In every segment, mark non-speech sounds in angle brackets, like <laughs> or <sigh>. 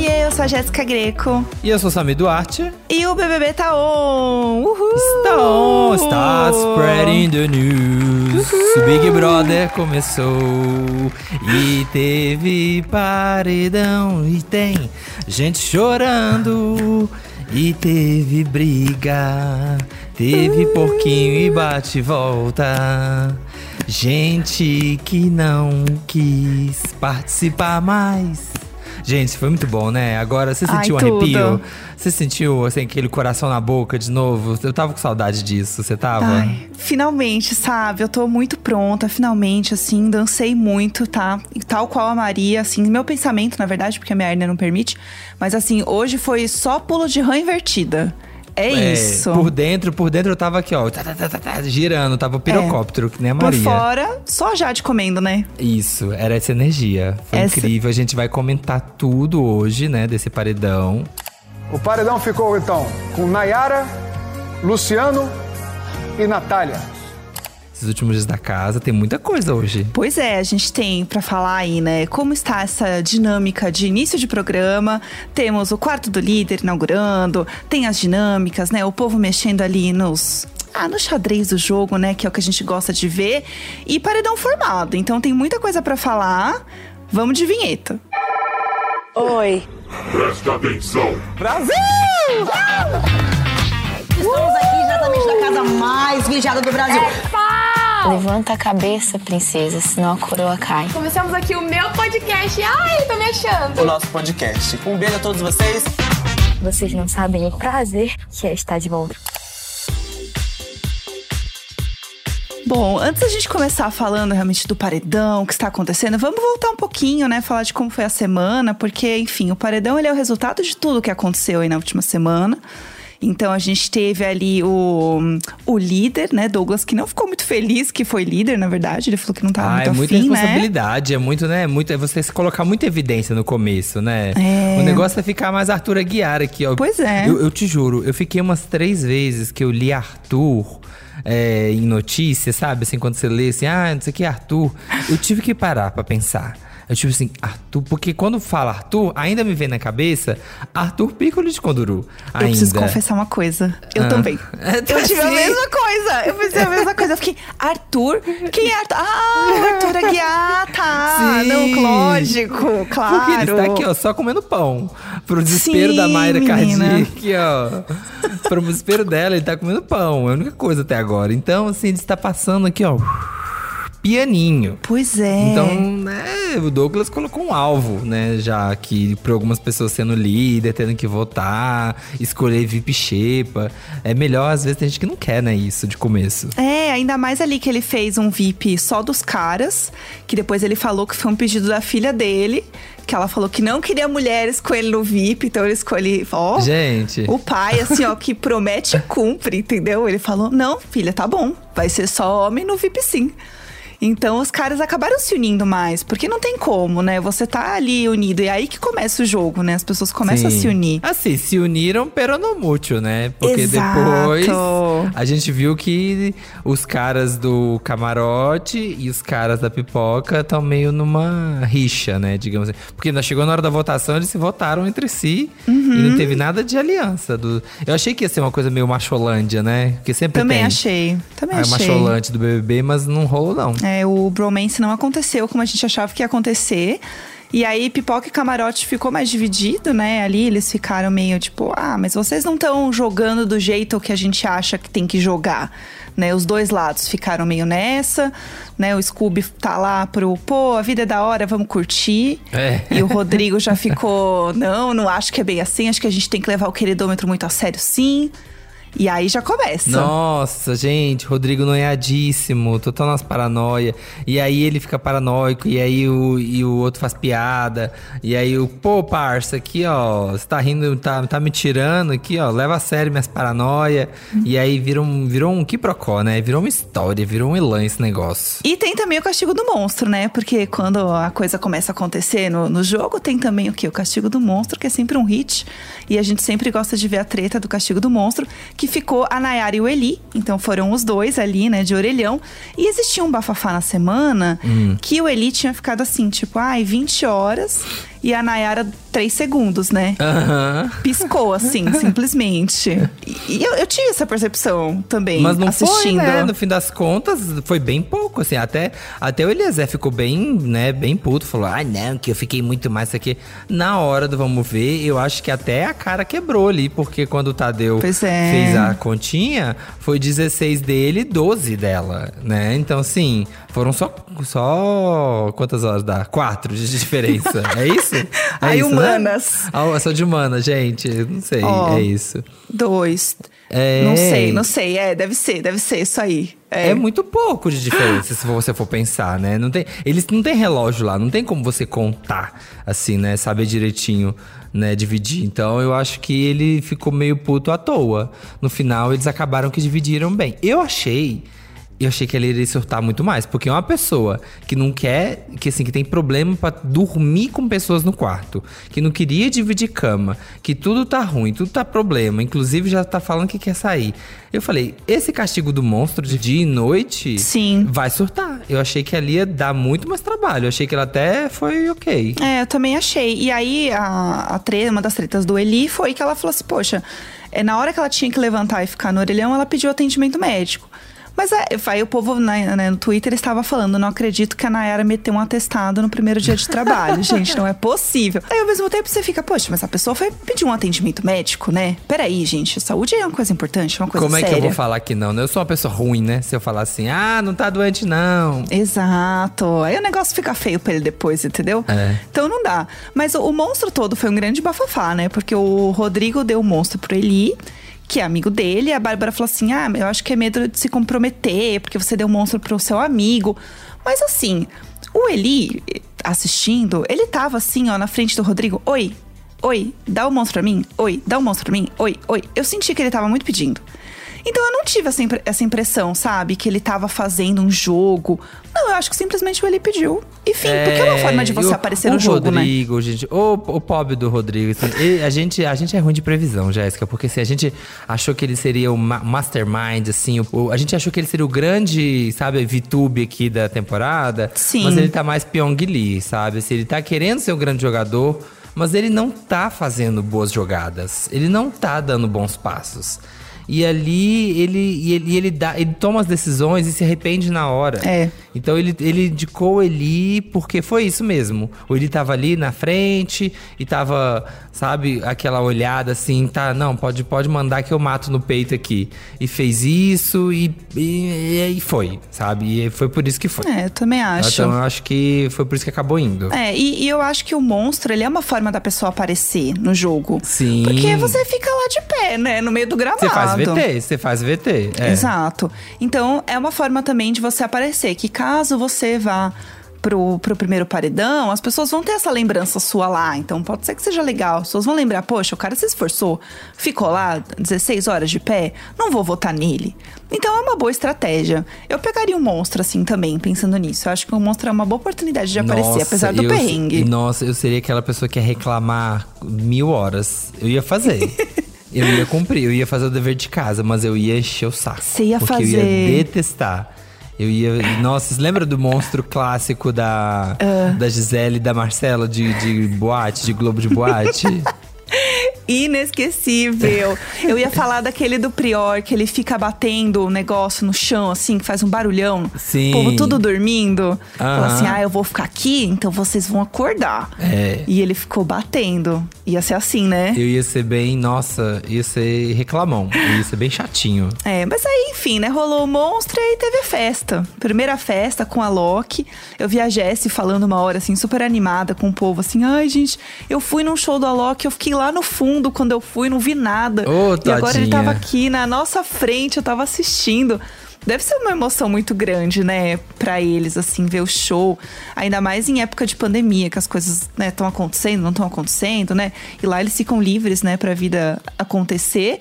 Oiê, eu sou a Jéssica Greco. E eu sou Sami Duarte. E o BBB tá on! Uhul! Está on! Está spreading the news. Uhul. Big Brother começou. E teve paredão. E tem gente chorando. E teve briga. Teve porquinho e bate volta. Gente que não quis participar mais. Gente, foi muito bom, né? Agora, você sentiu Ai, um arrepio? Você sentiu, assim, aquele coração na boca de novo? Eu tava com saudade disso, você tava? Ai, finalmente, sabe? Eu tô muito pronta, finalmente, assim, dancei muito, tá? Tal qual a Maria, assim, meu pensamento, na verdade, porque a minha hernia não permite. Mas, assim, hoje foi só pulo de rã invertida. É, é, isso. Por dentro, por dentro eu tava aqui, ó, tá, tá, tá, girando, tava o pirocóptero, é. que nem a Maria. Por fora, só Jade comendo, né? Isso, era essa energia. Foi essa... incrível. A gente vai comentar tudo hoje, né, desse paredão. O paredão ficou então com Nayara, Luciano e Natália esses últimos dias da casa. Tem muita coisa hoje. Pois é, a gente tem para falar aí, né? Como está essa dinâmica de início de programa. Temos o quarto do líder inaugurando, tem as dinâmicas, né? O povo mexendo ali nos ah, no xadrez do jogo, né? Que é o que a gente gosta de ver. E paredão formado. Então tem muita coisa para falar. Vamos de vinheta. Oi. Presta atenção. Brasil! Estamos aqui exatamente na casa mais vigiada do Brasil. É Levanta a cabeça, princesa, senão a coroa cai. Começamos aqui o meu podcast. Ai, tô me achando. O nosso podcast. Um beijo a todos vocês. Vocês não sabem o prazer que é estar de volta. Bom, antes da gente começar falando realmente do paredão, o que está acontecendo, vamos voltar um pouquinho, né? Falar de como foi a semana, porque, enfim, o paredão ele é o resultado de tudo que aconteceu aí na última semana. Então a gente teve ali o, o líder, né, Douglas, que não ficou muito feliz que foi líder, na verdade. Ele falou que não tava ah, muito é muita afim, né? responsabilidade, né? é muito, né? Muito, é você se colocar muita evidência no começo, né? É. O negócio é ficar mais Arthur Aguiar aqui, ó. Pois é. Eu, eu te juro, eu fiquei umas três vezes que eu li Arthur. É, em notícias, sabe? Assim, quando você lê assim, ah, não sei o que, Arthur. Eu tive que parar para pensar. Eu tipo assim, Arthur, porque quando fala Arthur, ainda me vem na cabeça Arthur Piccolo de Conduru. Ainda. Eu preciso confessar uma coisa. Eu ah. também. <laughs> eu tive a mesma coisa. Eu pensei a mesma coisa. Eu fiquei, Arthur? Quem é Arthur? Ah, Arthur Aguiar, tá. Sim. Não, lógico, claro. Porque ele está aqui, ó, só comendo pão. Pro desespero Sim, da Mayra Cardi, aqui, ó. Pro desespero dela, ele tá comendo pão. É a única coisa até agora. Então, assim, ele está passando aqui, ó pianinho. Pois é. Então, né, o Douglas colocou um alvo, né, já que para algumas pessoas sendo líder, tendo que votar, escolher VIP Xepa. É melhor, às vezes, tem gente que não quer, né, isso de começo. É, ainda mais ali que ele fez um VIP só dos caras, que depois ele falou que foi um pedido da filha dele que ela falou que não queria mulheres com ele no VIP, então ele escolhe, ó. Gente. O pai, assim, ó, que promete e cumpre, entendeu? Ele falou: não, filha, tá bom, vai ser só homem no VIP sim. Então os caras acabaram se unindo mais, porque não tem como, né? Você tá ali unido e é aí que começa o jogo, né? As pessoas começam Sim. a se unir. Assim, se uniram pero no mútil, né? Porque Exato. depois a gente viu que os caras do camarote e os caras da pipoca estão meio numa rixa, né? Digamos assim. Porque nós chegou na hora da votação, eles se votaram entre si uhum. e não teve nada de aliança. Do... Eu achei que ia ser uma coisa meio macholândia, né? Porque sempre Também tem. achei. Também ah, achei. macholante do BBB, mas não rolou não. É. É, o bromance não aconteceu como a gente achava que ia acontecer. E aí, Pipoca e Camarote ficou mais dividido, né? Ali eles ficaram meio tipo, ah, mas vocês não estão jogando do jeito que a gente acha que tem que jogar. Né, os dois lados ficaram meio nessa, né? O Scooby tá lá pro, pô, a vida é da hora, vamos curtir. É. E o Rodrigo já ficou, não, não acho que é bem assim, acho que a gente tem que levar o queridômetro muito a sério, sim. E aí já começa. Nossa, gente, Rodrigo noiadíssimo, total nas paranoia. E aí ele fica paranoico, e aí o, e o outro faz piada. E aí o, pô, parça, aqui, ó, você tá rindo, tá, tá me tirando aqui, ó, leva a sério minhas paranoia. E aí virou um, virou um quiprocó, né? Virou uma história, virou um elan esse negócio. E tem também o castigo do monstro, né? Porque quando a coisa começa a acontecer no, no jogo, tem também o que? O castigo do monstro, que é sempre um hit. E a gente sempre gosta de ver a treta do castigo do monstro que ficou a Nayara e o Eli. Então foram os dois ali, né, de orelhão. E existia um bafafá na semana hum. que o Eli tinha ficado assim, tipo, ai, 20 horas E a Nayara, três segundos, né? Aham. Piscou, assim, <laughs> simplesmente. E eu, eu tive essa percepção também, Mas não assistindo. foi, né? No fim das contas, foi bem pouco, assim. Até, até o Eliezer ficou bem, né, bem puto. Falou, ah, não, que eu fiquei muito mais aqui. Na hora do vamos ver, eu acho que até a cara quebrou ali. Porque quando o Tadeu é. fez a continha, foi 16 dele e 12 dela, né? Então, assim, foram só, só... Quantas horas dá? Quatro de diferença. é isso? <laughs> É Ai, isso, né? humanas. Ah, eu sou de humanas, gente. Não sei, Ó, é isso. Dois. É. Não sei, não sei. É, deve ser, deve ser isso aí. É. muito pouco de diferença, se você for pensar, né? Não tem, eles não tem relógio lá, não tem como você contar, assim, né? Saber direitinho, né? Dividir. Então eu acho que ele ficou meio puto à toa. No final, eles acabaram que dividiram bem. Eu achei. Eu achei que ele iria surtar muito mais, porque uma pessoa que não quer, que assim, que tem problema pra dormir com pessoas no quarto, que não queria dividir cama, que tudo tá ruim, tudo tá problema, inclusive já tá falando que quer sair. Eu falei, esse castigo do monstro de dia e noite Sim. vai surtar. Eu achei que ali ia dar muito mais trabalho. Eu achei que ela até foi ok. É, eu também achei. E aí, a, a tre- uma das tretas do Eli foi que ela falou assim: Poxa, é, na hora que ela tinha que levantar e ficar no orelhão, ela pediu atendimento médico. Mas é, aí o povo né, né, no Twitter estava falando: não acredito que a Nayara meteu um atestado no primeiro dia de trabalho. <laughs> Gente, não é possível. Aí ao mesmo tempo você fica, poxa, mas a pessoa foi pedir um atendimento médico, né? Peraí, gente, saúde é uma coisa importante, é uma coisa Como é séria. que eu vou falar que não, né? Eu sou uma pessoa ruim, né? Se eu falar assim, ah, não tá doente, não. Exato. Aí o negócio fica feio pra ele depois, entendeu? É. Então não dá. Mas o, o monstro todo foi um grande bafafá, né? Porque o Rodrigo deu o monstro pro Eli, que é amigo dele, a Bárbara falou assim: Ah, eu acho que é medo de se comprometer, porque você deu o monstro pro seu amigo. Mas assim, o Eli, assistindo, ele tava assim, ó, na frente do Rodrigo: Oi, oi, dá o monstro pra mim? Oi, dá o monstro pra mim? Oi, oi. Eu senti que ele tava muito pedindo. Então eu não tive essa, impre- essa impressão, sabe? Que ele tava fazendo um jogo. Não, eu acho que simplesmente o Eli pediu. Enfim, porque é uma forma de você o- aparecer o no jogo, né? Rodrigo, gente, o, o pobre do Rodrigo. assim, ele- a, gente, a gente é ruim de previsão, Jéssica, porque assim, a gente achou que ele seria o ma- mastermind, assim, o- o- a gente achou que ele seria o grande, sabe, VTube aqui da temporada. Sim. Mas ele tá mais Pyong Lee, sabe? Assim, ele tá querendo ser um grande jogador, mas ele não tá fazendo boas jogadas. Ele não tá dando bons passos. E ali ele, e ele, e ele, dá, ele toma as decisões e se arrepende na hora. É. Então ele, ele indicou o Eli porque foi isso mesmo. O Eli tava ali na frente e tava, sabe, aquela olhada assim, tá, não, pode, pode mandar que eu mato no peito aqui. E fez isso e, e, e foi, sabe? E foi por isso que foi. É, eu também acho. Então eu acho que foi por isso que acabou indo. É, e, e eu acho que o monstro, ele é uma forma da pessoa aparecer no jogo. Sim. Porque você fica lá de pé, né? No meio do gramado. Você faz VT, você faz VT. É. Exato. Então, é uma forma também de você aparecer. Que caso você vá pro, pro primeiro paredão, as pessoas vão ter essa lembrança sua lá. Então, pode ser que seja legal. As pessoas vão lembrar, poxa, o cara se esforçou, ficou lá 16 horas de pé, não vou votar nele. Então, é uma boa estratégia. Eu pegaria um monstro assim também, pensando nisso. Eu acho que o monstro é uma boa oportunidade de aparecer, Nossa, apesar do eu- perrengue. Nossa, eu seria aquela pessoa que ia reclamar mil horas. Eu ia fazer. <laughs> eu ia cumprir, eu ia fazer o dever de casa, mas eu ia encher o saco. Você ia porque eu fazer. ia detestar. Eu ia. Nossa, você lembra do monstro clássico da, Ah. da Gisele e da Marcela de, de boate, de Globo de Boate? <laughs> Inesquecível. Eu ia falar daquele do Prior, que ele fica batendo o negócio no chão, assim, que faz um barulhão. Sim. O povo tudo dormindo. Fala Aham. assim: ah, eu vou ficar aqui, então vocês vão acordar. É. E ele ficou batendo. Ia ser assim, né? Eu ia ser bem. Nossa, ia ser reclamão. Eu ia ser bem chatinho. É, mas aí, enfim, né? Rolou o monstro e teve a festa. Primeira festa com a Loki. Eu vi a Jessie falando uma hora, assim, super animada com o povo, assim: ai, gente, eu fui num show do Alok, eu fiquei lá no fundo quando eu fui, não vi nada. Ô, e agora ele tava aqui na nossa frente, eu tava assistindo. Deve ser uma emoção muito grande, né, pra eles, assim, ver o show. Ainda mais em época de pandemia, que as coisas, né, estão acontecendo, não estão acontecendo, né? E lá eles ficam livres, né, pra vida acontecer.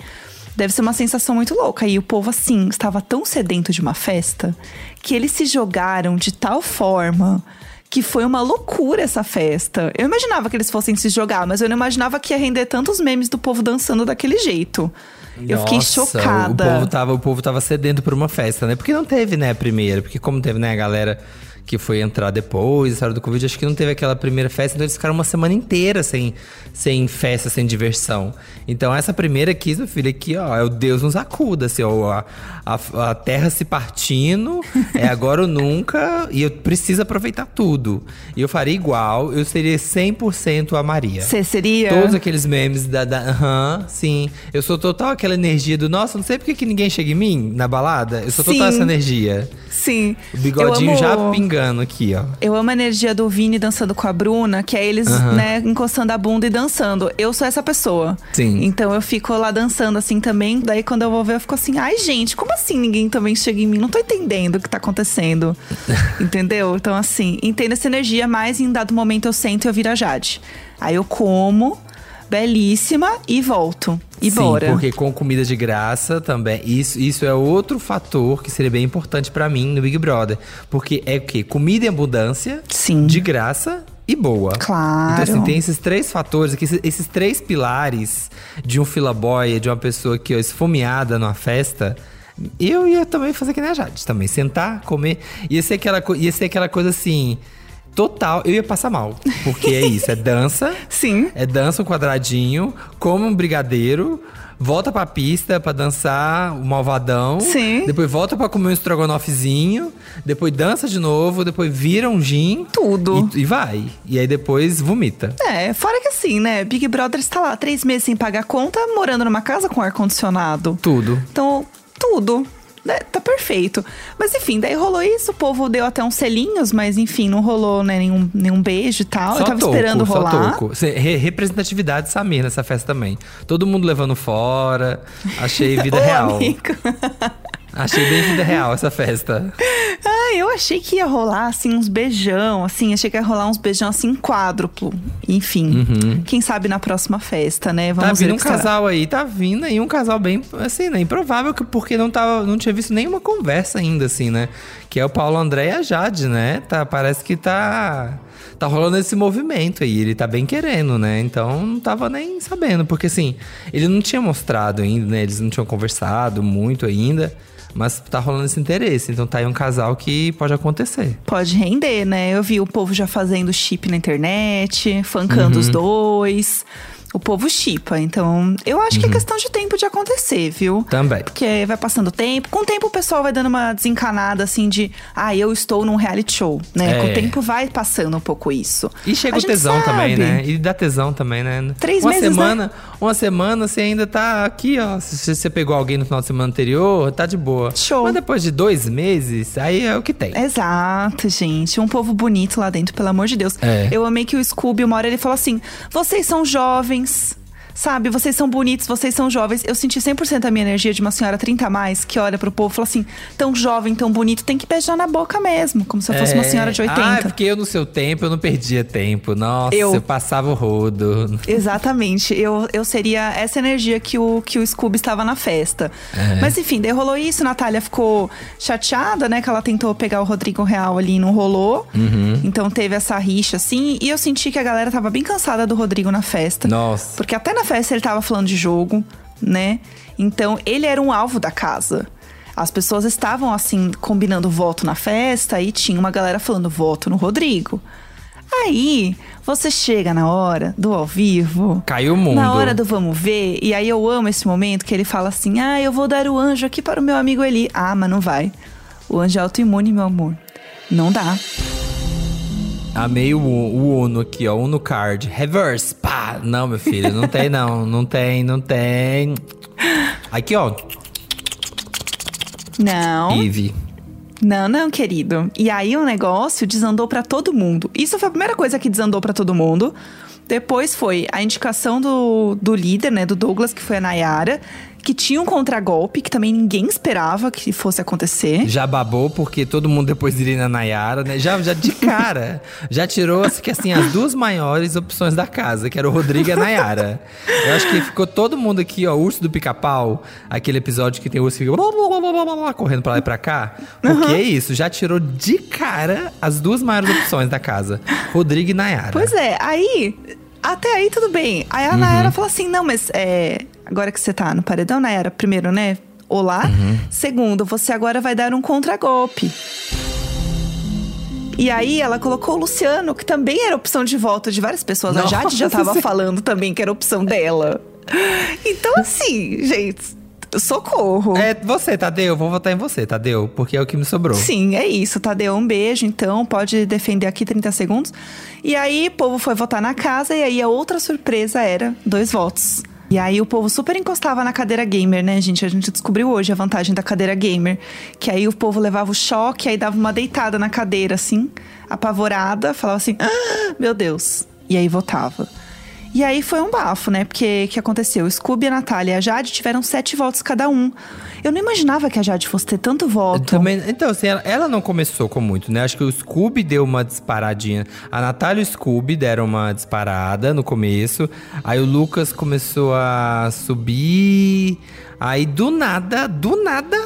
Deve ser uma sensação muito louca. E o povo, assim, estava tão sedento de uma festa que eles se jogaram de tal forma que foi uma loucura essa festa. Eu imaginava que eles fossem se jogar, mas eu não imaginava que ia render tantos memes do povo dançando daquele jeito. Eu fiquei Nossa, chocada. O povo, tava, o povo tava sedento por uma festa, né? Porque não teve, né, a primeira. Porque como teve, né, a galera que foi entrar depois, a história do Covid, acho que não teve aquela primeira festa, então eles ficaram uma semana inteira sem, sem festa, sem diversão. Então essa primeira quis, meu filho, aqui, ó, é o Deus nos acuda, assim, ó, a, a, a terra se partindo, é agora ou nunca, e eu preciso aproveitar tudo. E eu faria igual, eu seria 100% a Maria. Você seria? Todos aqueles memes da. da aham, sim. Eu sou total aquela energia do. Nossa, não sei por que ninguém chega em mim na balada. Eu sou total Sim. essa energia. Sim. O bigodinho amo- já pingando aqui, ó. Eu amo a energia do Vini dançando com a Bruna, que é eles, Aham. né, encostando a bunda e dançando. Eu sou essa pessoa. Sim. Então eu fico lá dançando assim também. Daí quando eu vou ver, eu fico assim, ai gente, como assim ninguém também chega em mim? Não tô entendendo o que tá acontecendo. <laughs> Entendeu? Então, assim, entendo essa energia, mas em dado momento eu sento e eu viro a Jade. Aí eu como, belíssima, e volto. E Sim, bora. porque com comida de graça também. Isso, isso é outro fator que seria bem importante pra mim no Big Brother. Porque é o quê? Comida em abundância, Sim. de graça e boa. Claro. Então, assim, tem esses três fatores aqui, esses, esses três pilares de um filaboy, de uma pessoa que ó, esfomeada numa festa. Eu ia também fazer que nem a Jade, também. Sentar, comer. Ia ser aquela, ia ser aquela coisa assim. Total, eu ia passar mal. Porque é isso, é dança. <laughs> Sim. É dança um quadradinho, come um brigadeiro, volta pra pista pra dançar o malvadão. Sim. Depois volta pra comer um estrogonofezinho, depois dança de novo, depois vira um gin. Tudo. E, e vai. E aí depois vomita. É, fora que assim, né? Big Brother está lá três meses sem pagar conta, morando numa casa com ar-condicionado. Tudo. Então, tudo. Né, Tá perfeito. Mas enfim, daí rolou isso, o povo deu até uns selinhos, mas enfim, não rolou né, nenhum, nenhum beijo e tal. Eu tava toco, esperando só rolar. toco. Representatividade Samir nessa festa também. Todo mundo levando fora. Achei <laughs> vida Ô, real. <laughs> Achei bem vida real essa festa. Ah, eu achei que ia rolar, assim, uns beijão, assim. Achei que ia rolar uns beijão, assim, quádruplo. Enfim, quem sabe na próxima festa, né? Vamos Uhum. tá vindo um que será. casal aí, tá vindo aí um casal bem, assim, né? Improvável, que, porque não, tava, não tinha visto nenhuma conversa ainda, assim, né? Que é o Paulo André e a Jade, né? Tá, parece que tá. Tá rolando esse movimento aí, ele tá bem querendo, né? Então não tava nem sabendo, porque assim, ele não tinha mostrado ainda, né? Eles não tinham conversado muito ainda, mas tá rolando esse interesse. Então tá aí um casal que pode acontecer. Pode render, né? Eu vi o povo já fazendo chip na internet, funkando Uhum. os dois. O povo chipa, então eu acho que Uhum. é questão de tempo de acontecer, viu? Também. Porque vai passando o tempo. Com o tempo o pessoal vai dando uma desencanada assim de, ah, eu estou num reality show, né? É. Com o tempo vai passando um pouco isso. E chega A o tesão também, sabe. né? E dá tesão também, né? Três uma meses, né? semana, Uma semana você ainda tá aqui, ó. Se você pegou alguém no final de semana anterior, tá de boa. Show. Mas depois de dois meses, aí é o que tem. Exato, gente. Um povo bonito lá dentro, pelo amor de Deus. É. Eu amei que o Scooby, uma hora ele falou assim: vocês são jovens. Thanks. Sabe, vocês são bonitos, vocês são jovens. Eu senti 100% a minha energia de uma senhora 30 a mais que olha pro povo e fala assim: tão jovem, tão bonito, tem que beijar na boca mesmo. Como se eu fosse uma É. senhora de 80. Ah, porque eu no seu tempo, eu não perdia tempo. Nossa, eu, Eu- passava o rodo. Exatamente. Eu, eu seria essa energia que o, que o Scooby estava na festa. É. Mas enfim, daí rolou isso. Natália ficou chateada, né? Que ela tentou pegar o Rodrigo Real ali e não rolou. Uhum. Então teve essa rixa, assim. E eu senti que a galera tava bem cansada do Rodrigo na festa. Nossa. Porque até na festa ele tava falando de jogo, né? Então ele era um alvo da casa. As pessoas estavam, assim, combinando voto na festa e tinha uma galera falando voto no Rodrigo. Aí, você chega na hora do ao vivo. Caiu o mundo. Na hora do vamos ver. E aí eu amo esse momento que ele fala assim: Ah, eu vou dar o anjo aqui para o meu amigo Eli. Ah, mas não vai. O anjo é autoimune, meu amor. Não dá. Amei o, o Uno aqui, ó. Uno card. Reverse. Pá. Não, meu filho, não tem não. <laughs> Não tem, não tem. Aqui, ó. Não. Eve. Não, não, querido. E aí o negócio desandou pra todo mundo. Isso foi a primeira coisa que desandou pra todo mundo. Depois foi a indicação do, do líder, né, do Douglas, que foi a Nayara, que tinha um contragolpe que também ninguém esperava que fosse acontecer. Já babou, porque todo mundo depois iria na Nayara, né? Já, já de cara, já tirou assim, que, assim, as duas maiores opções da casa, que era o Rodrigo e a Nayara. Eu acho que ficou todo mundo aqui, ó, urso do pica-pau, aquele episódio que tem o urso que fica blá, blá, blá, blá, correndo pra lá e pra cá. Porque é isso, já tirou de cara as duas maiores opções da casa, Rodrigo e Nayara. Pois é, aí. Até aí tudo bem. Aí a Nayara falou assim: não, mas é. Agora que você tá no paredão, Nayara, primeiro, né? Olá. Segundo, você agora vai dar um contragolpe. E aí ela colocou o Luciano, que também era opção de voto de várias pessoas. A Jade já tava Nossa. falando também que era opção dela. Então, assim, gente, socorro. É você, Tadeu. Vou votar em você, Tadeu, porque é o que me sobrou. Sim, é isso. Tadeu, um beijo, então. Pode defender aqui 30 segundos. E aí, o povo foi votar na casa, e aí a outra surpresa era dois votos. E aí o povo super encostava na cadeira gamer, né, gente? A gente descobriu hoje a vantagem da cadeira gamer. Que aí o povo levava o choque, aí dava uma deitada na cadeira, assim, apavorada, falava assim: ah, meu Deus. E aí votava. E aí foi um bafo, né? Porque o que aconteceu? O Scooby, a Natália e a Jade tiveram sete votos cada um. Eu não imaginava que a Jade fosse ter tanto voto. Também, então, assim, ela, ela não começou com muito, né? Acho que o Scooby deu uma disparadinha. A Natália e o Scooby deram uma disparada no começo. Aí o Lucas começou a subir. Aí do nada, do nada,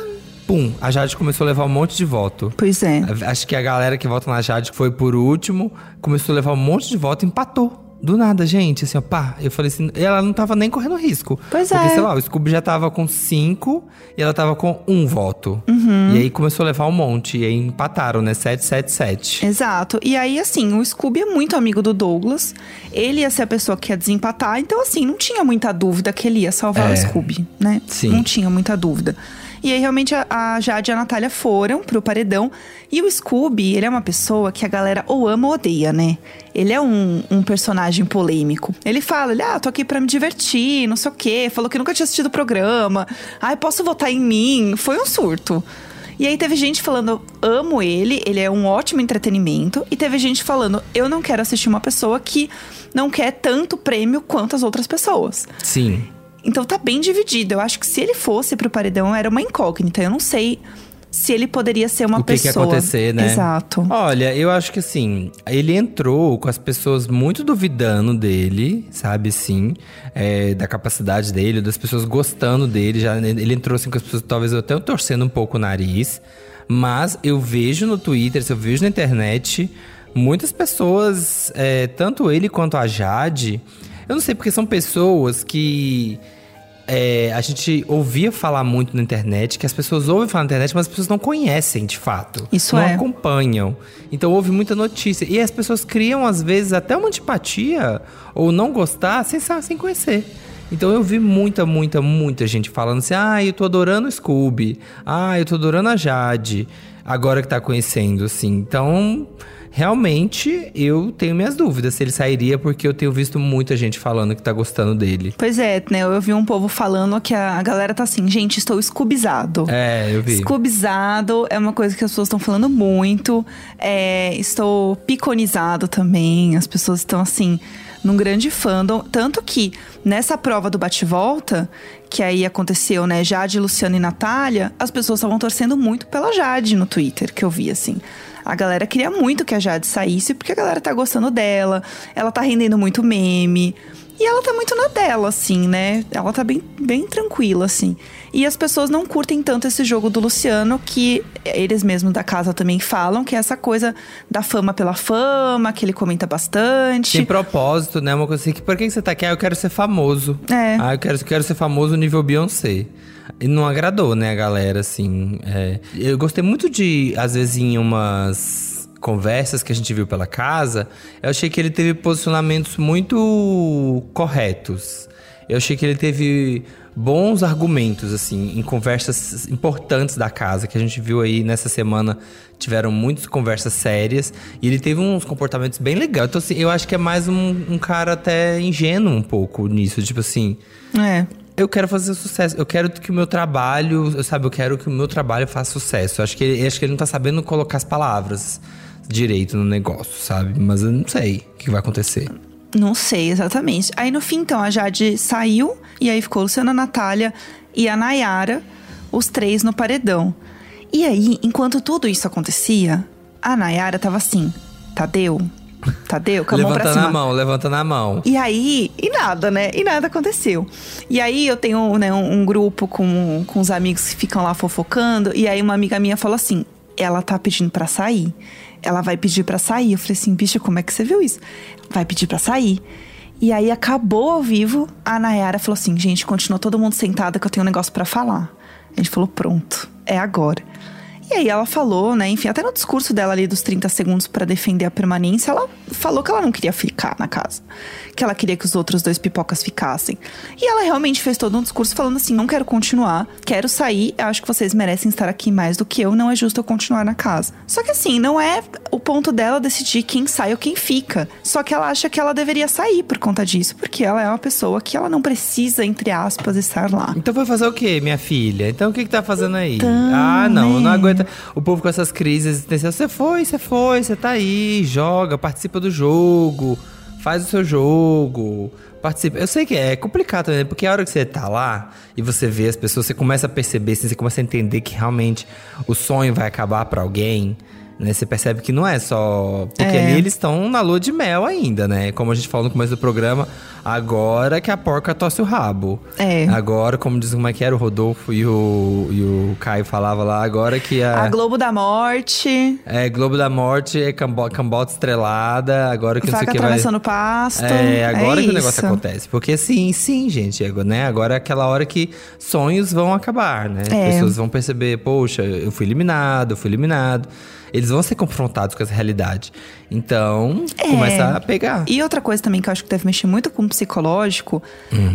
pum, a Jade começou a levar um monte de voto. Pois é. Acho que a galera que vota na Jade, que foi por último, começou a levar um monte de voto e empatou. Do nada, gente, assim, ó, pá. Eu falei assim, ela não tava nem correndo risco. Pois Porque, é. sei lá, o Scooby já tava com cinco e ela tava com um voto. Uhum. E aí começou a levar um monte. E aí empataram, né? 7, 7, 7. Exato. E aí, assim, o Scooby é muito amigo do Douglas. Ele ia ser a pessoa que ia desempatar. Então, assim, não tinha muita dúvida que ele ia salvar É. o Scooby, né? Sim. Não tinha muita dúvida. E aí, realmente, a, Jade e a Natália foram pro paredão. E o Scooby, ele é uma pessoa que a galera ou ama ou odeia, né? Ele é um, um personagem polêmico. Ele fala, ele, ah, tô aqui pra me divertir, não sei o quê. Falou que nunca tinha assistido o programa. Ai, posso votar em mim? Foi um surto. E aí teve gente falando, amo ele, ele é um ótimo entretenimento. E teve gente falando, eu não quero assistir uma pessoa que não quer tanto prêmio quanto as outras pessoas. Sim. Então tá bem dividido. Eu acho que se ele fosse pro paredão, era uma incógnita. Eu não sei se ele poderia ser uma o que, que pessoa. ia acontecer, né? Exato. Olha, eu acho que assim, ele entrou com as pessoas muito duvidando dele, sabe, sim, é, da capacidade dele, das pessoas gostando dele. Já, ele entrou assim com as pessoas, talvez até torcendo um pouco o nariz. Mas eu vejo no Twitter, eu vejo na internet, muitas pessoas, é, tanto ele quanto a Jade. Eu não sei, porque são pessoas que é, a gente ouvia falar muito na internet, que as pessoas ouvem falar na internet, mas as pessoas não conhecem de fato. Isso não é. acompanham. Então houve muita notícia. E as pessoas criam, às vezes, até uma antipatia ou não gostar sem, sem conhecer. Então eu vi muita, muita, muita gente falando assim: ah, eu tô adorando o Scooby. Ah, eu tô adorando a Jade. Agora que tá conhecendo, assim. Então. Realmente, eu tenho minhas dúvidas se ele sairia, porque eu tenho visto muita gente falando que tá gostando dele. Pois é, né? Eu vi um povo falando que a, galera tá assim, gente, estou escubizado. É, eu vi. Escubizado é uma coisa que as pessoas estão falando muito. É, estou piconizado também. As pessoas estão assim, num grande fandom. Tanto que nessa prova do bate-volta, que aí aconteceu, né? Jade, Luciano e Natália, as pessoas estavam torcendo muito pela Jade no Twitter, que eu vi, assim. A galera queria muito que a Jade saísse, porque a galera tá gostando dela, ela tá rendendo muito meme. E ela tá muito na dela, assim, né? Ela tá bem, bem tranquila, assim. E as pessoas não curtem tanto esse jogo do Luciano, que eles mesmos da casa também falam, que é essa coisa da fama pela fama, que ele comenta bastante. Sem propósito, né? Uma coisa assim, que por que você tá aqui? Ah, eu quero ser famoso. É. Ah, eu quero, quero ser famoso nível Beyoncé. E não agradou, né, a galera, assim. é. Eu gostei muito de, às vezes, em umas conversas que a gente viu pela casa, eu achei que ele teve posicionamentos muito corretos. Eu achei que ele teve bons argumentos, assim, em conversas importantes da casa, que a gente viu aí nessa semana. Tiveram muitas conversas sérias e ele teve uns comportamentos bem legais. Então, assim, eu acho que é mais um, um cara até ingênuo um pouco nisso. Tipo assim, É. eu quero fazer sucesso. Eu quero que o meu trabalho, eu, sabe, eu quero que o meu trabalho faça sucesso. Eu acho que ele, eu acho que ele não tá sabendo colocar as palavras direito no negócio, sabe? Mas eu não sei o que vai acontecer. Não sei exatamente. Aí no fim, então, a Jade saiu e aí ficou Luciana, a Natália e a Nayara, os três no paredão. E aí, enquanto tudo isso acontecia, a Nayara tava assim: Tadeu, Tadeu, com a mão pra levanta cima. na mão, levanta na mão. E aí, e nada, né? E nada aconteceu. E aí eu tenho né, um, um grupo com, com os amigos que ficam lá fofocando. E aí uma amiga minha falou assim: ela tá pedindo pra sair. Ela vai pedir pra sair. Eu falei assim, bicha, como é que você viu isso? Vai pedir pra sair. E aí acabou ao vivo, a Nayara falou assim: gente, continua todo mundo sentada que eu tenho um negócio pra falar. A gente falou: pronto, é agora. E aí ela falou, né, enfim, até no discurso dela ali dos 30 segundos para defender a permanência, ela falou que ela não queria ficar na casa. Que ela queria que os outros dois pipocas ficassem. E ela realmente fez todo um discurso falando assim: não quero continuar, quero sair, acho que vocês merecem estar aqui mais do que eu, não é justo eu continuar na casa. Só que assim, não é o ponto dela decidir quem sai ou quem fica. Só que ela acha que ela deveria sair por conta disso, porque ela é uma pessoa que ela não precisa, entre aspas, estar lá. Então foi fazer o quê, minha filha? Então o que que tá fazendo aí? Então, ah, não, né? não aguenta. O povo com essas crises existenciais. Você foi, você foi, você tá aí, joga, participa do jogo, faz o seu jogo, participa. Eu sei que é complicado também, porque a hora que você tá lá e você vê as pessoas, você começa a perceber, assim, você começa a entender que realmente o sonho vai acabar pra alguém. Né, você percebe que não é só. Porque É. ali eles estão na lua de mel ainda, né? Como a gente falou no começo do programa, agora que a porca tosse o rabo. É. Agora, como diz como é que era o Rodolfo e o, e o Caio falava lá, agora que a. A Globo da Morte, É, Globo da Morte, é cambo, cambota estrelada, agora que não sei o que vai. atravessando o pasto. É, agora que o negócio isso. acontece. Porque sim, sim, gente, agora, né? Agora é aquela hora que sonhos vão acabar, né? As É. pessoas vão perceber, poxa, eu fui eliminado, eu fui eliminado. Eles vão ser confrontados com essa realidade. Então, É. começa a pegar. E outra coisa também que eu acho que deve mexer muito com o psicológico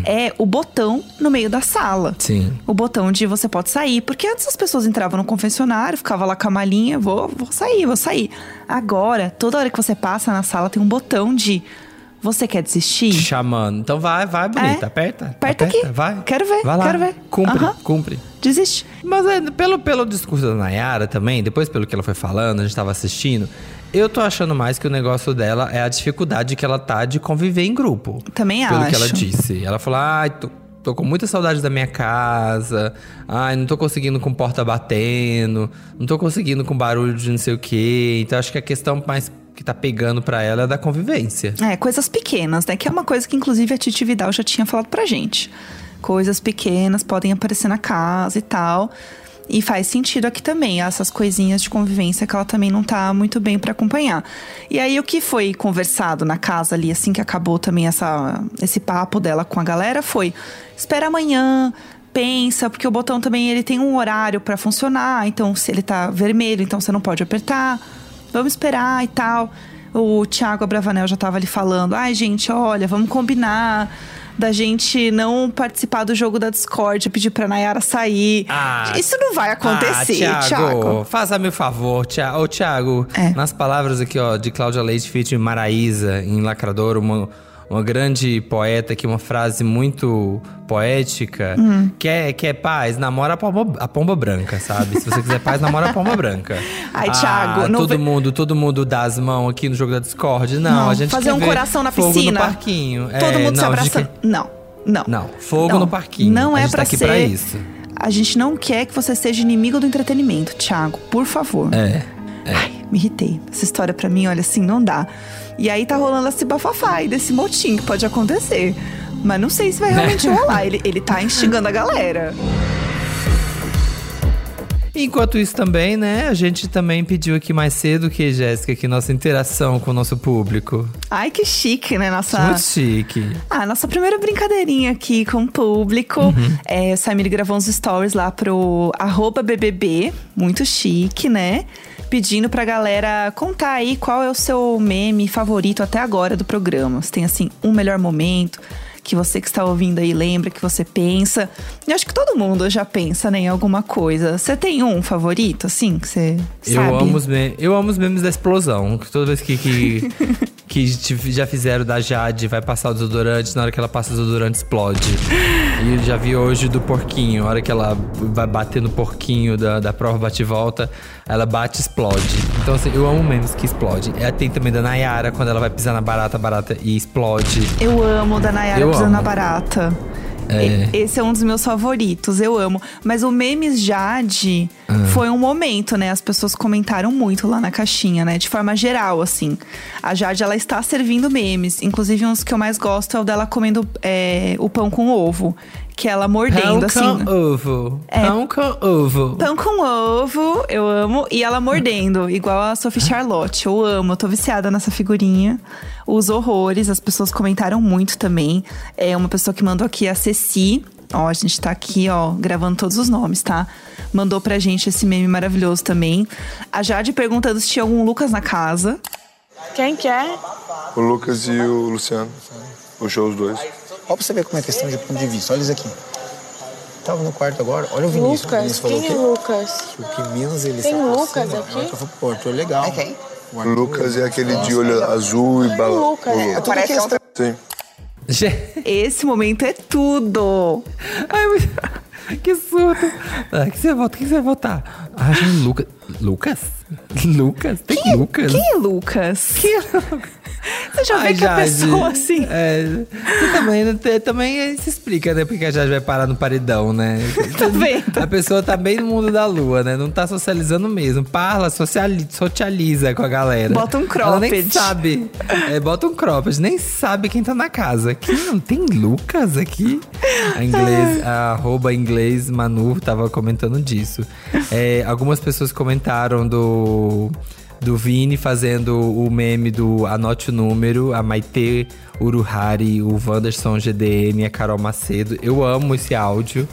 é o botão no meio da sala. Sim. O botão de você pode sair. Porque antes as pessoas entravam no confessionário, ficava lá com a malinha, vou, vou sair, vou sair. Agora, toda hora que você passa na sala, tem um botão de você quer desistir? Te chamando. Então vai, vai, bonita. É. Aperta. Aperta aperta, aqui. Vai. Quero ver, Vai lá. quero ver. Cumpre, Aham. cumpre. Desiste. Mas é, pelo, pelo discurso da Nayara também, depois pelo que ela foi falando, a gente tava assistindo, eu tô achando mais que o negócio dela é a dificuldade que ela tá de conviver em grupo. Também pelo acho. que ela disse. Ela falou, ai, tô, tô com muita saudade da minha casa, ai, não tô conseguindo com porta batendo, não tô conseguindo com barulho de não sei o quê. Então acho que a questão mais que tá pegando pra ela é da convivência. É, coisas pequenas, né? Que é uma coisa que inclusive a Titi Vidal já tinha falado pra gente. Coisas pequenas podem aparecer na casa e tal. E faz sentido aqui também, essas coisinhas de convivência que ela também não tá muito bem pra acompanhar. E aí o que foi conversado na casa ali, assim que acabou também essa, esse papo dela com a galera, foi: espera amanhã, pensa, porque o botão também ele tem um horário pra funcionar, então se ele tá vermelho, então você não pode apertar. Vamos esperar e tal. O Thiago Abravanel já tava ali falando: ai, gente, olha, vamos combinar da gente não participar do jogo da Discord, pedir pra Nayara sair. Isso não vai acontecer, ah, Thiago. Faça-me o favor, Thiago. Ô, Thiago, É. nas palavras aqui, ó, de Cláudia Leite feat Maraísa, em Lacrador, uma, uma grande poeta aqui, uma frase muito poética. Hum. Quer, quer paz? Namora a pomba, a pomba branca, sabe? Se você quiser paz, namora a pomba branca. <laughs> Ai, Ah, Thiago, não todo ve- mundo, todo mundo dá as mãos aqui no jogo da Discord. Não, Não, a gente fazer quer um coração na fogo piscina. no parquinho. Todo É, mundo se não, a gente abraçando. quer- Não, não. Não, fogo Não. no parquinho. Não a é gente pra tá aqui ser. pra isso. A gente não quer que você seja inimigo do entretenimento, Thiago. Por favor. É. Ai, me irritei. Essa história pra mim, olha assim, não dá. E aí tá rolando esse bafafá e desse motim que pode acontecer. Mas não sei se vai realmente rolar. <laughs> Ele, ele tá instigando a galera. Enquanto isso também, né, a gente também pediu aqui mais cedo que, Jéssica, que nossa interação com o nosso público. Ai, que chique, né? Nossa. Muito chique. Ah, nossa primeira brincadeirinha aqui com o público. Uhum. É, o Samir gravou uns stories lá pro arroba BBB, muito chique, né? Pedindo pra galera contar aí qual é o seu meme favorito até agora do programa. Se tem, assim, um melhor momento que você que está ouvindo aí lembra, que você pensa. Eu acho que todo mundo já pensa, né, em alguma coisa. Você tem um favorito, assim, que você Eu sabe? amo, os eu amo os memes da explosão. Que toda vez que, que, <laughs> que já fizeram da Jade, vai passar o desodorante, na hora que ela passa o desodorante, explode. E já vi hoje do porquinho, a hora que ela vai bater no porquinho da, da prova bate e volta, ela bate e explode. Então, assim, eu amo memes que explodem. É, tem também da Nayara, quando ela vai pisar na barata, barata e explode. Eu amo da Nayara Eu pisando amo. na barata. É. Esse é um dos meus favoritos, eu amo. Mas o Memes Jade Ah. foi um momento, né? As pessoas comentaram muito lá na caixinha, né? De forma geral, assim. A Jade, ela está servindo memes. Inclusive, uns que eu mais gosto é o dela comendo é, o pão com ovo. Que ela mordendo, Pão assim. com ovo. É. Pão com ovo. Pão com ovo, eu amo. E ela mordendo, igual a Sophie Charlotte. Eu amo, eu tô viciada nessa figurinha. Os horrores, as pessoas comentaram muito também. É uma pessoa que mandou aqui, a Ceci. Ó, a gente tá aqui, ó, gravando todos os nomes, tá? Mandou pra gente esse meme maravilhoso também. A Jade perguntando se tinha algum Lucas na casa. Quem que é? O Lucas e o Luciano. Puxou os dois. Ó pra você ver como é questão de ponto de vista. Olha isso aqui. Tava no quarto agora. Olha o Vinícius. o Lucas? Vinícius falou Quem é que, Lucas? que Minas ele Tem se. Lucas aqui? O Arthur falou, pô, Arthur é legal. É quem? O O Lucas é aquele de olho azul e bala. Lucas. o É Lucas. tudo Parece questão- Sim. Gente, Esse momento é tudo. ai, muito- <laughs> que surto. Ah, que você vota? que você vai votar? Ah, Lucas. Lucas? <laughs> Lucas? Tem Lucas? Quem é Lucas? Quem é Lucas? <laughs> Você já vê Ai, que a Jade, pessoa, assim… É, também, tem- também se explica, né? Porque a Jade vai parar no paredão, né? <laughs> Tá vendo? A pessoa tá bem no mundo da lua, né? Não tá socializando mesmo. Parla, sociali- socializa com a galera. Bota um Ela nem cropped. sabe. É, bota um cropped. Nem sabe quem tá na casa. Quem não tem Lucas aqui? A inglês, a arroba inglês Manu tava comentando disso. É, algumas pessoas comentaram do do Vini fazendo o meme do Anote o Número, a Maite Uruhari, o Wanderson GDM, a Carol Macedo. Eu amo esse áudio.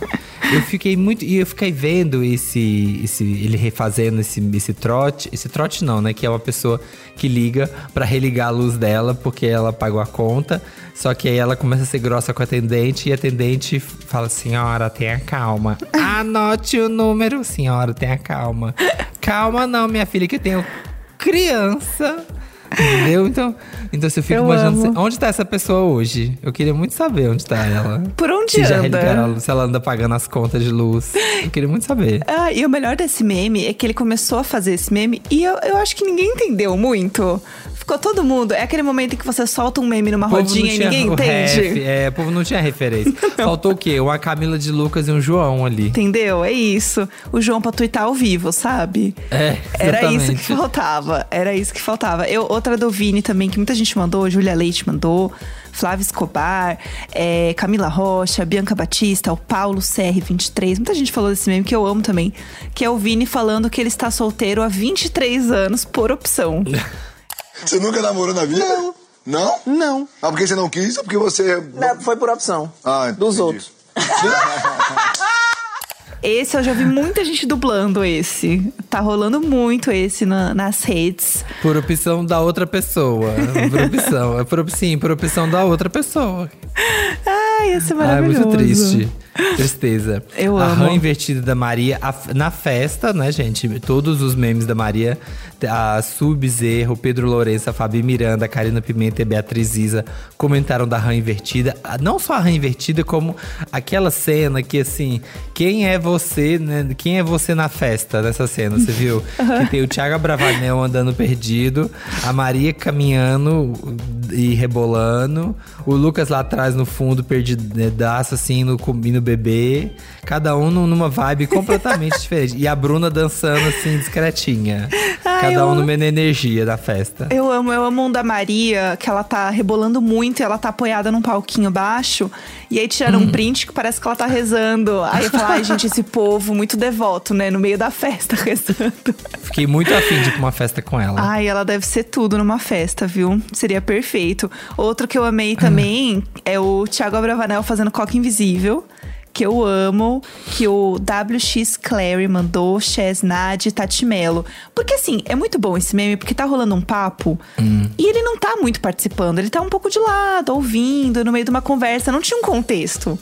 Eu fiquei muito. E eu fiquei vendo esse. esse ele refazendo esse, esse trote. Esse trote não, né? Que é uma pessoa que liga pra religar a luz dela porque ela pagou a conta. Só que aí ela começa a ser grossa com a atendente e a atendente fala: Senhora, tenha calma. <laughs> Anote o número, senhora, tenha calma. Calma, não, minha filha, que eu tenho criança. Entendeu? Então, então você fica Eu imaginando. amo. Onde tá essa pessoa hoje? Eu queria muito saber onde tá ela. Por onde se já anda? luz, se ela anda pagando as contas de luz. Eu queria muito saber. Ah, e o melhor desse meme é que ele começou a fazer esse meme e eu, eu acho que ninguém entendeu muito. Ficou todo mundo. É aquele momento em que você solta um meme numa não rodinha e ninguém entende. ref, é, o povo não tinha referência. <laughs> Faltou o quê? Uma Camila de Lucas e um João ali. Entendeu? É isso. O João pra twittar ao vivo, sabe? É, Era isso exatamente. que faltava. Era isso que faltava. Eu, outra do Vini também, que muita gente mandou, Júlia Leite mandou, Flávio Escobar, é, Camila Rocha, Bianca Batista, o Paulo CR23. Muita gente falou desse meme que eu amo também. Que é o Vini falando que ele está solteiro há 23 anos por opção. <laughs> Você nunca namorou na vida? Não. Não? Não. Ah, porque você não quis ou porque você. Não, Foi por opção. Ah, Dos entendi. outros. <laughs> Esse eu já vi muita gente dublando esse. Tá rolando muito esse na- nas redes. Por opção da outra pessoa. Por opção. É por, sim, por opção da outra pessoa. <laughs> Ai, esse é maravilhoso. muito triste. Tristeza. Eu a amo. rã invertida da Maria. a- na festa, né, gente? Todos os memes da Maria. A Su Pedro Lourenço, a Fabi Miranda, a Karina Pimenta e a Beatriz Isa comentaram da rã invertida. Não só a rã invertida, como aquela cena que, assim, quem é você, né? Quem é você na festa dessa cena, você viu? <laughs> Que tem o Thiago Bravanel andando perdido, a Maria caminhando e rebolando, o Lucas lá atrás no fundo perdidaço, assim, no, indo beber. Cada um num- numa vibe completamente <laughs> diferente. E a Bruna dançando, assim, discretinha. Ai, Cada um amo. numa energia da festa. Eu amo, eu amo um da Maria, que ela tá rebolando muito e ela tá apoiada num palquinho baixo. E aí tiraram um print que parece que ela tá rezando. Aí eu falo, ai, <laughs> gente, esse povo muito devoto, né? No meio da festa <laughs> rezando. Fiquei muito afim de ir pra uma festa com ela. Ai, ela deve ser tudo numa festa, viu? Seria perfeito. Outro que eu amei também é o Thiago Abravanel fazendo Coca Invisível. Que eu amo, que o WX Clary mandou, Chesnad e Tati Mello. Porque assim, é muito bom esse meme, porque tá rolando um papo e ele não tá muito participando, ele tá um pouco de lado, ouvindo, no meio de uma conversa, não tinha um contexto.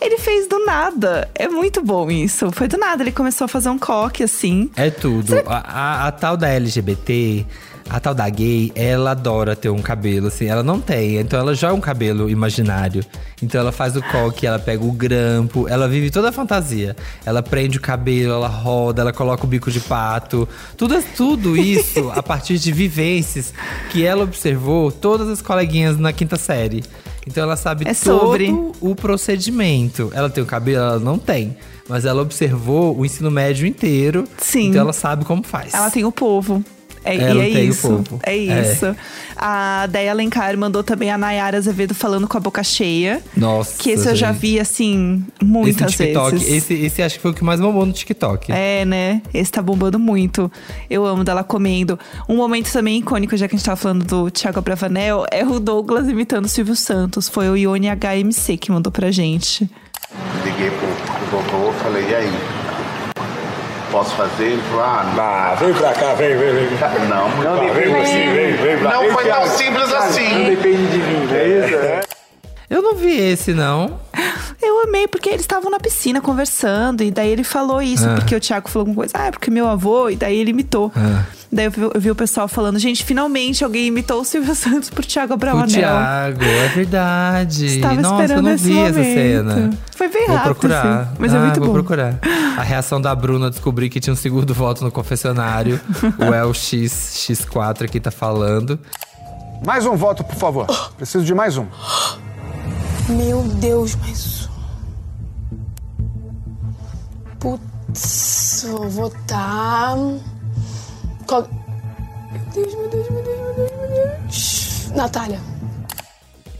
Ele fez do nada. É muito bom isso. Foi do nada. Ele começou a fazer um coque assim. É tudo. A, a- a tal da LGBT, a tal da gay, ela adora ter um cabelo, assim. Ela não tem, então ela joga um cabelo imaginário. Então ela faz o coque, ela pega o grampo, ela vive toda a fantasia. Ela prende o cabelo, ela roda, ela coloca o bico de pato. Tudo, tudo isso <laughs> a partir de vivências que ela observou todas as coleguinhas na quinta série. Então ela sabe É todo sobre. o procedimento. Ela tem o cabelo? Ela não tem. Mas ela observou o ensino médio inteiro. Sim. Então ela sabe como faz. Ela tem o povo. É, e é tem o isso. É É. isso. A Deia Alencar mandou também a Nayara Azevedo falando com a boca cheia. Nossa. Que esse eu já gente. vi, assim, Esse muitas no TikTok. vezes. Esse, esse acho que foi o que mais bombou no TikTok. É, né? Esse tá bombando muito. Eu amo dela comendo. Um momento também icônico, já que a gente tava falando do Thiago Bravanel, é o Douglas imitando o Silvio Santos. Foi o Ione HMC que mandou pra gente. Liguei colocou, eu falei, e aí? Posso fazer? Ele falou, ah, não. Ah, vem pra cá, vem, vem, vem. <laughs> Não, muito Não bom. depende assim, vem, vem pra Não vem, foi tão simples assim. Não depende de mim, não é isso? É. Eu não vi esse, não. Eu amei porque eles estavam na piscina conversando. E daí ele falou isso, Ah. porque o Thiago falou alguma coisa. Ah, é porque meu avô. E daí ele imitou. Ah. Daí eu vi, eu vi o pessoal falando, gente, finalmente alguém imitou o Silvio <laughs> Santos por Thiago O Abravanel. Thiago, é verdade. Estava Nossa, eu esperando não esse vi essa momento. cena. Foi bem Vou rápido, procurar. assim, mas é Ah, muito vou bom. procurar. A reação da Bruna descobrir que tinha um segundo voto no confessionário. o LX X4 aqui tá falando. Mais um voto, por favor. Preciso de mais um. Meu Deus, mas. Putz, vou votar. Qual... Meu Deus, meu Deus, meu Deus, meu Deus, meu Deus. Natália.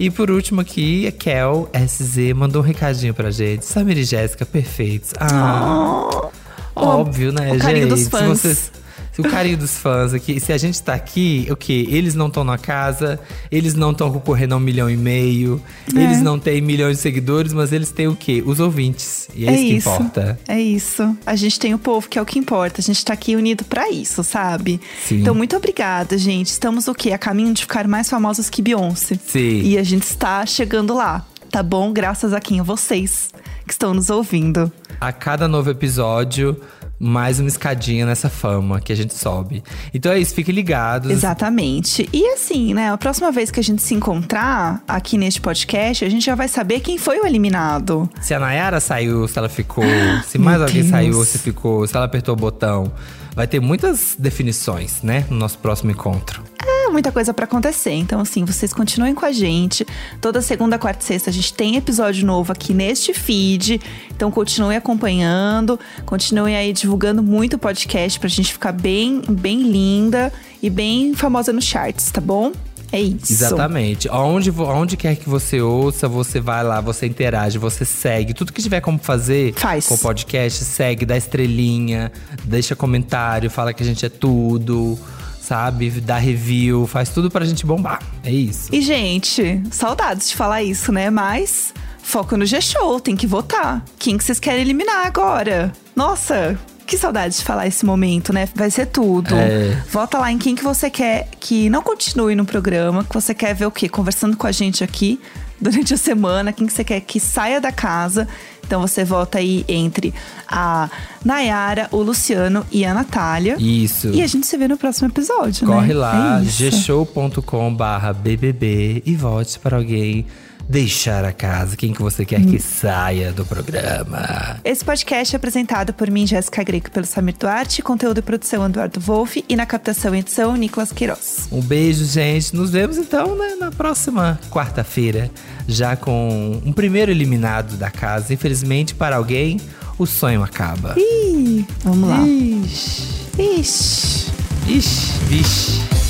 E por último aqui, a Kel SZ mandou um recadinho pra gente. Samir e Jéssica, perfeitos. Ah, óbvio, né, o gente? dos fãs. Se vocês, o carinho dos fãs aqui, se a gente tá aqui, o quê? Eles não estão na casa, eles não estão concorrendo a um milhão e meio, É. eles não têm milhões de seguidores, mas eles têm o quê? Os ouvintes. E é, isso que importa. É isso. A gente tem o povo, que é o que importa. A gente tá aqui unido pra isso, sabe? Sim. Então, muito obrigada, gente. Estamos o quê? A caminho de ficar mais famosos que Beyoncé. Sim. E a gente está chegando lá, tá bom? Graças a quem? Vocês que estão nos ouvindo. A cada novo episódio, mais uma escadinha nessa fama que a gente sobe. Então é isso, fiquem ligados. Exatamente. E assim, né? A próxima vez que a gente se encontrar aqui neste podcast, a gente já vai saber quem foi o eliminado. Se a Nayara saiu, se ela ficou, se mais Meu alguém Deus. saiu, se ficou, se ela apertou o botão. Vai ter muitas definições, né? No nosso próximo encontro. Muita coisa pra acontecer. Então, assim, vocês continuem com a gente. Toda segunda, quarta e sexta a gente tem episódio novo aqui neste feed. Então, continuem acompanhando. Continuem aí divulgando muito o podcast pra gente ficar bem, bem linda e bem famosa nos charts, tá bom? É isso. Exatamente. Onde, onde quer que você ouça, você vai lá, você interage, você segue. Tudo que tiver como fazer Faz. com o podcast, segue, dá estrelinha, deixa comentário, fala que a gente é tudo, sabe? Dá review, faz tudo pra gente bombar. É isso. E, gente, saudades de falar isso, né? Mas foco no G-Show, tem que votar. Quem que vocês querem eliminar agora? Nossa, que saudade de falar esse momento, né? Vai ser tudo. É. Vota lá em quem que você quer que não continue no programa, que você quer ver o quê? Conversando com a gente aqui durante a semana, quem que você quer que saia da casa. Então você vota aí entre a Nayara, o Luciano e a Natália. Isso. E a gente se vê no próximo episódio, né? Corre lá, É isso. gshow.com barra BBB e vote para alguém deixar a casa. Quem que você quer Hum. que saia do programa. Esse podcast é apresentado por mim, Jéssica Greco, pelo Samir Duarte, conteúdo e produção Eduardo Wolff e na captação e edição Nicolas Queiroz. Um beijo, gente. Nos vemos então né, na próxima quarta-feira, já com um primeiro eliminado da casa. Infelizmente, para alguém, o sonho acaba. Ih, vamos lá. Ixi, Ixi. ixi, vixe.